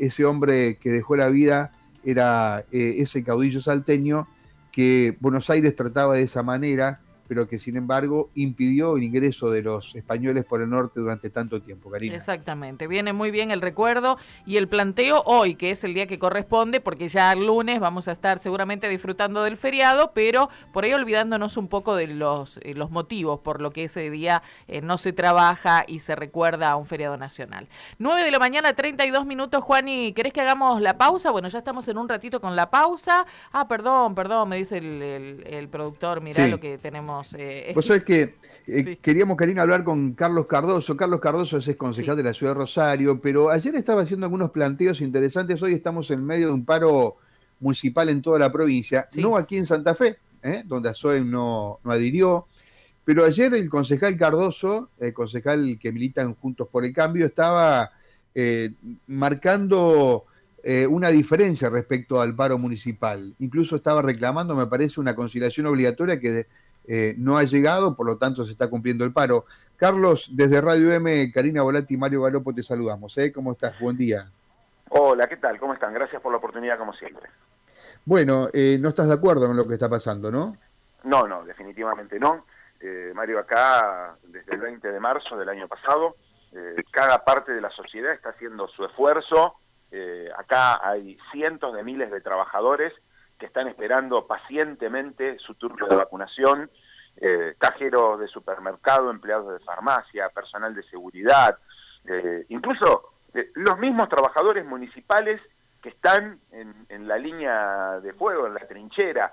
ese hombre que dejó la vida era eh, ese caudillo salteño que Buenos Aires trataba de esa manera pero que sin embargo impidió el ingreso de los españoles por el norte durante tanto tiempo, Karina. Exactamente, viene muy bien el recuerdo y el planteo hoy, que es el día que corresponde, porque ya el lunes vamos a estar seguramente disfrutando del feriado, pero por ahí olvidándonos un poco de los, eh, los motivos por lo que ese día eh, no se trabaja y se recuerda a un feriado nacional. 9 de la mañana, 32 minutos, Juan, ¿y querés que hagamos la pausa? Bueno, ya estamos en un ratito con la pausa. Ah, perdón, perdón, me dice el, productor, mirá lo que tenemos eh, Vos sabés que eh, queríamos, Karina, hablar con Carlos Cardoso. Carlos Cardoso es concejal de la ciudad de Rosario, pero ayer estaba haciendo algunos planteos interesantes. Hoy estamos en medio de un paro municipal en toda la provincia, no aquí en Santa Fe, ¿eh? donde ASOEM no, no adhirió. Pero ayer el concejal Cardoso, el concejal que militan Juntos por el Cambio, estaba marcando una diferencia respecto al paro municipal. Incluso estaba reclamando, me parece, una conciliación obligatoria que eh, no ha llegado, por lo tanto se está cumpliendo el paro. Carlos, desde Radio M, Karina Volati y Mario Galopo te saludamos. ¿eh? ¿Cómo estás? Buen día. Hola, ¿qué tal? ¿Cómo están? Gracias por la oportunidad, como siempre. Bueno, eh, no estás de acuerdo con lo que está pasando, ¿no? No, no, definitivamente no. Eh, Mario, acá, desde el 20 de marzo del año pasado, cada parte de la sociedad está haciendo su esfuerzo. acá hay cientos de miles de trabajadores que están esperando pacientemente su turno de vacunación, eh, cajeros de supermercado, empleados de farmacia, personal de seguridad, eh, incluso eh, los mismos trabajadores municipales que están en, la línea de fuego, en la trinchera.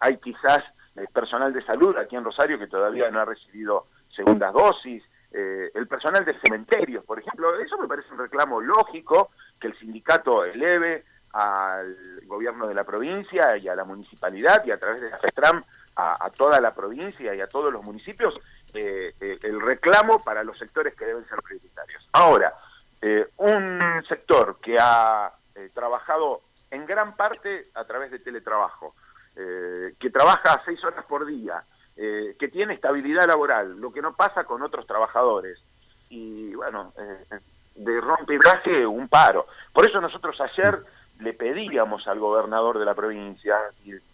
Hay quizás personal de salud aquí en Rosario que todavía no ha recibido segundas dosis, el personal de cementerios, por ejemplo, eso me parece un reclamo lógico que el sindicato eleve al gobierno de la provincia y a la municipalidad y a través de la FETRAM a, toda la provincia y a todos los municipios eh, eh, el reclamo para los sectores que deben ser prioritarios. Ahora, eh, un sector que ha trabajado en gran parte a través de teletrabajo, que trabaja seis horas por día, que tiene estabilidad laboral, lo que no pasa con otros trabajadores, y bueno, de rompe un paro. Por eso nosotros ayer le pedíamos al gobernador de la provincia,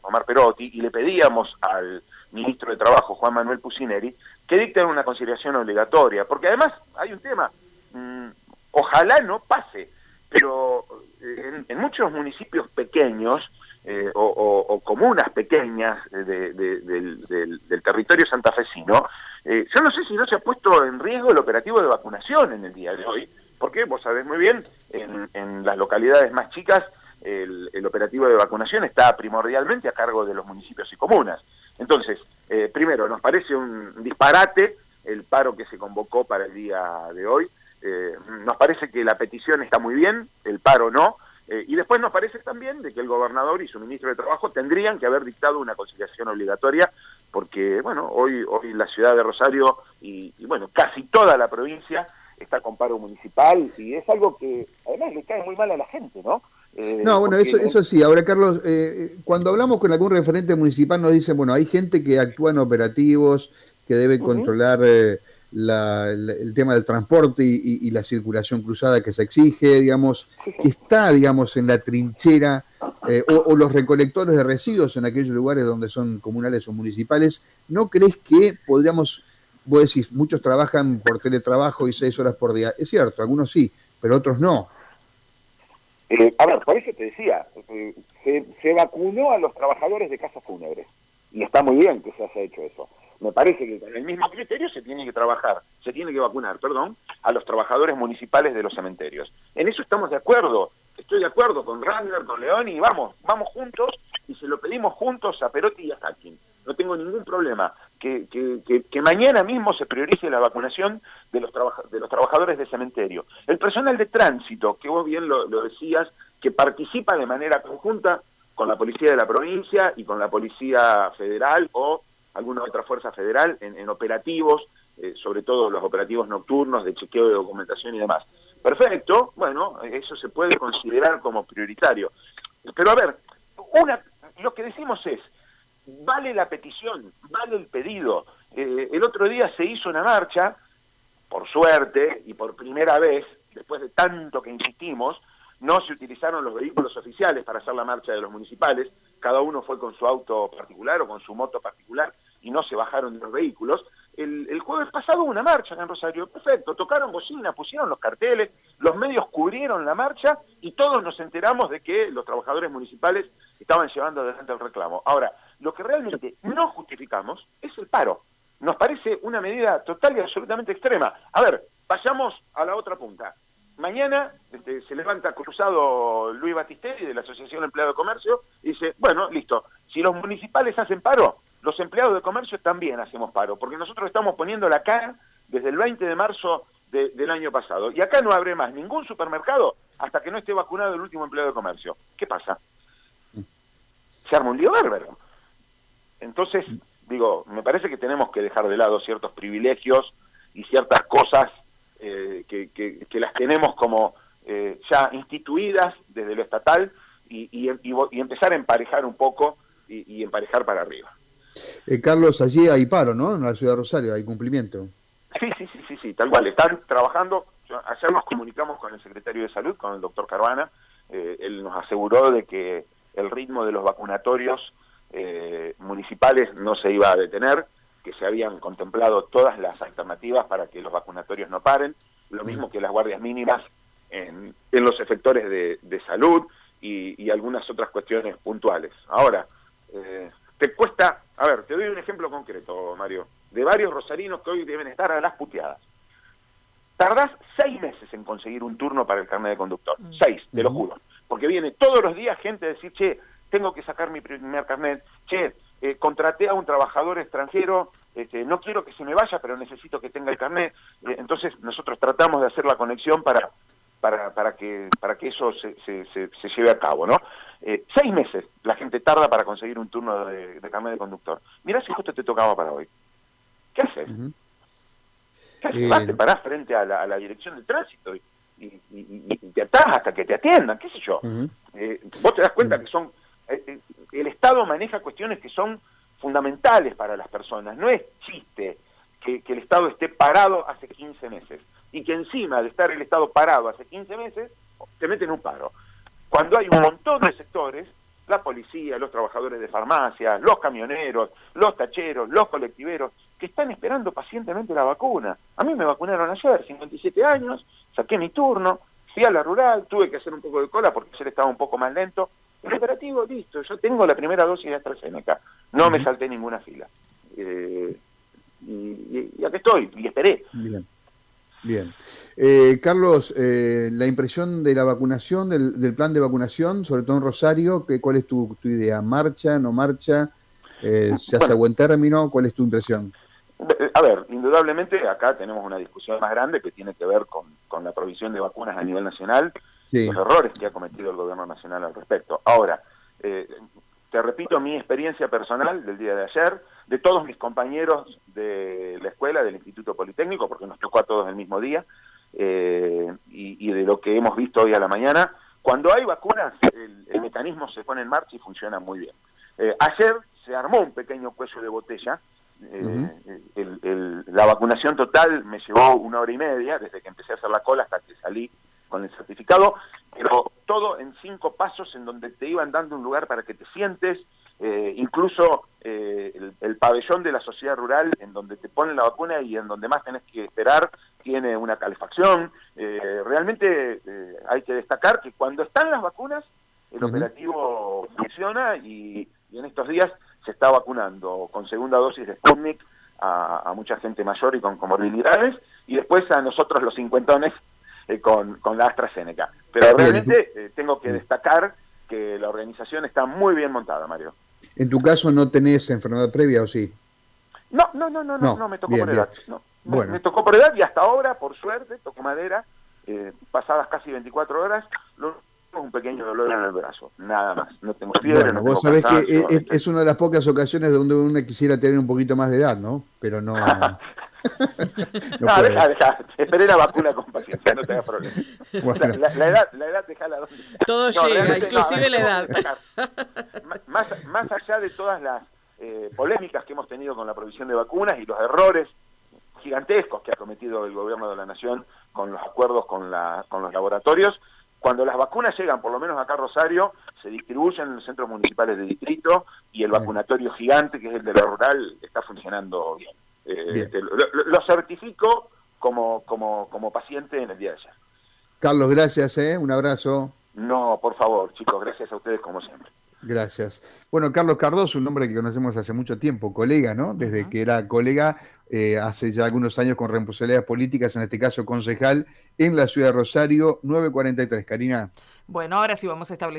Omar Perotti, y le pedíamos al ministro de Trabajo, Juan Manuel Pusineri, que dicten una conciliación obligatoria, porque además hay un tema, mm, ojalá no pase, pero eh, en, muchos municipios pequeños eh, o, comunas pequeñas del, territorio santafesino, eh, yo no sé si no se ha puesto en riesgo el operativo de vacunación en el día de hoy, porque vos sabés muy bien, en, las localidades más chicas el, el, operativo de vacunación está primordialmente a cargo de los municipios y comunas. Entonces, eh, primero, nos parece un disparate el paro que se convocó para el día de hoy. Eh, nos parece que la petición está muy bien, el paro no. Eh, y después nos parece también de que el gobernador y su ministro de Trabajo tendrían que haber dictado una conciliación obligatoria, porque, bueno, hoy, hoy la ciudad de Rosario y, y bueno, casi toda la provincia está con paro municipal y es algo que además le cae muy mal a la gente, ¿no? Eh, no, bueno, eso, eso sí. Ahora, Carlos, eh, cuando hablamos con algún referente municipal nos dicen, bueno, hay gente que actúa en operativos, que debe controlar eh, el tema del transporte y, la circulación cruzada que se exige, digamos, que está, digamos, en la trinchera o, los recolectores de residuos en aquellos lugares donde son comunales o municipales. ¿No crees que podríamos, vos decís, muchos trabajan por teletrabajo y seis horas por día? Es cierto, algunos sí, pero otros no. Eh, a ver, por eso te decía, eh, se, vacunó a los trabajadores de casas fúnebres y está muy bien que se haya hecho eso. Me parece que con el mismo criterio se tiene que trabajar, se tiene que vacunar, perdón, a los trabajadores municipales de los cementerios. En eso estamos de acuerdo, estoy de acuerdo con Randler, con León y vamos, vamos juntos y se lo pedimos juntos a Perotti y a Hacking. No tengo ningún problema que, que, que, mañana mismo se priorice la vacunación de los, de los trabajadores de cementerio. El personal de tránsito, que vos bien lo, decías, que participa de manera conjunta con la policía de la provincia y con la policía federal o alguna otra fuerza federal en, operativos, eh, sobre todo los operativos nocturnos de chequeo de documentación y demás. Perfecto, bueno, eso se puede considerar como prioritario. Pero a ver, una, lo que decimos es, vale la petición, vale el pedido. Eh, el otro día se hizo una marcha, por suerte y por primera vez, después de tanto que insistimos, no se utilizaron los vehículos oficiales para hacer la marcha de los municipales, cada uno fue con su auto particular o con su moto particular y no se bajaron de los vehículos. El, jueves pasado hubo una marcha en Rosario, perfecto, tocaron bocina, pusieron los carteles, los medios cubrieron la marcha y todos nos enteramos de que los trabajadores municipales estaban llevando adelante el reclamo. Ahora, lo que realmente no justificamos es el paro. Nos parece una medida total y absolutamente extrema. A ver, vayamos a la otra punta. Mañana este, se levanta cruzado Luis Batistelli de la Asociación Empleado de Comercio y dice, bueno, listo, si los municipales hacen paro, los empleados de comercio también hacemos paro, porque nosotros estamos poniendo la cara desde el 20 de marzo del año pasado. Y acá no abre más ningún supermercado hasta que no esté vacunado el último empleado de comercio. ¿Qué pasa? Se arma un lío bárbaro. Entonces, digo, me parece que tenemos que dejar de lado ciertos privilegios y ciertas cosas eh, que, que, las tenemos como eh, ya instituidas desde lo estatal y, y, empezar a emparejar un poco y, emparejar para arriba. Eh, Carlos, allí hay paro, ¿no? En la ciudad de Rosario, hay cumplimiento. Sí, sí, sí, sí, sí, tal cual. Están trabajando. Ayer nos comunicamos con el secretario de Salud, con el doctor Carvana. él nos aseguró de que el ritmo de los vacunatorios eh, municipales no se iba a detener, que se habían contemplado todas las alternativas para que los vacunatorios no paren, lo mismo que las guardias mínimas en, los efectores de, salud y, algunas otras cuestiones puntuales. Ahora, eh, te cuesta, a ver, te doy un ejemplo concreto, Mario, de varios rosarinos que hoy deben estar a las puteadas. Tardás seis meses en conseguir un turno para el carnet de conductor. Mm. Seis, te lo juro. Porque viene todos los días gente a decir, che, tengo que sacar mi primer carnet, che, eh, contraté a un trabajador extranjero, este, no quiero que se me vaya, pero necesito que tenga el carnet. Eh, entonces nosotros tratamos de hacer la conexión para, para, para, que, para que eso se, se, se, lleve a cabo, ¿no? Eh, seis meses la gente tarda para conseguir un turno de, carnet de conductor. Mirá si justo te tocaba para hoy. ¿Qué haces? ¿Qué haces? te parás frente a la, a la dirección del tránsito y, y, te atás hasta que te atiendan, qué sé yo. vos te das cuenta que son eh, eh, el Estado maneja cuestiones que son fundamentales para las personas. No es chiste que, el Estado esté parado hace 15 meses y que encima de estar el Estado parado hace 15 meses, te meten un paro. Cuando hay un montón de sectores, la policía, los trabajadores de farmacias, los camioneros, los tacheros, los colectiveros, que están esperando pacientemente la vacuna. A mí me vacunaron ayer, 57 años, saqué mi turno, fui a la rural, tuve que hacer un poco de cola porque ayer estaba un poco más lento, el operativo, listo, yo tengo la primera dosis de AstraZeneca, no me salté ninguna fila. Eh, y, aquí estoy, y esperé. Bien. Bien. Eh, Carlos, eh, la impresión de la vacunación, del, plan de vacunación, sobre todo en Rosario, ¿qué, ¿cuál es tu, idea? ¿Marcha, no marcha? ¿Se hace a buen término? ¿Cuál es tu impresión? A ver, indudablemente acá tenemos una discusión más grande que tiene que ver con, con la provisión de vacunas a nivel nacional los errores que ha cometido el gobierno nacional al respecto. Ahora, eh, te repito mi experiencia personal del día de ayer, de todos mis compañeros de la escuela, del Instituto Politécnico, porque nos tocó a todos el mismo día, eh, y, de lo que hemos visto hoy a la mañana, cuando hay vacunas, el, mecanismo se pone en marcha y funciona muy bien. Eh, ayer se armó un pequeño cuello de botella, la vacunación total me llevó una hora y media, desde que empecé a hacer la cola hasta que salí con el certificado, pero todo en cinco pasos en donde te iban dando un lugar para que te sientes, eh, incluso eh, el, pabellón de la sociedad rural en donde te ponen la vacuna y en donde más tenés que esperar tiene una calefacción. Eh, realmente hay que destacar que cuando están las vacunas, el operativo funciona y, en estos días se está vacunando con segunda dosis de Sputnik a, a mucha gente mayor y con comorbilidades y después a nosotros los cincuentones eh, con, con, la AstraZeneca. Pero realmente eh, tengo que destacar que la organización está muy bien montada, Mario. ¿En tu caso no tenés enfermedad previa o sí? No, no, no, no, no, no, me tocó por edad. No, me, tocó por edad y hasta ahora, por suerte, tocó madera, eh, pasadas casi 24 horas, lo, un pequeño dolor en el brazo, nada más. No tengo fiebre, no vos sabés que es, una de las pocas ocasiones donde uno quisiera tener un poquito más de edad, ¿no? Pero no. no, deja, deja. Esperé la vacuna con paciencia, no te hagas problema. La, edad, la edad, dejala donde. Todo llega, inclusive la edad. más, más allá de todas las eh, polémicas que hemos tenido con la provisión de vacunas y los errores gigantescos que ha cometido el gobierno de la nación con los acuerdos con, la, con los laboratorios, Cuando las vacunas llegan, por lo menos acá a Rosario, se distribuyen en los centros municipales de distrito y el vacunatorio gigante, que es el de la rural, está funcionando bien. Eh, este, lo, certifico como, como, como paciente en el día de ayer. Carlos, gracias, ¿eh? un abrazo. No, por favor, chicos, gracias a ustedes como siempre. Gracias. Bueno, Carlos Cardoso, un hombre que conocemos hace mucho tiempo, colega, ¿no? Desde que era colega eh, hace ya algunos años con responsabilidades políticas, en este caso concejal, en la ciudad de Rosario, 943. Karina. Bueno, ahora sí vamos a establecer.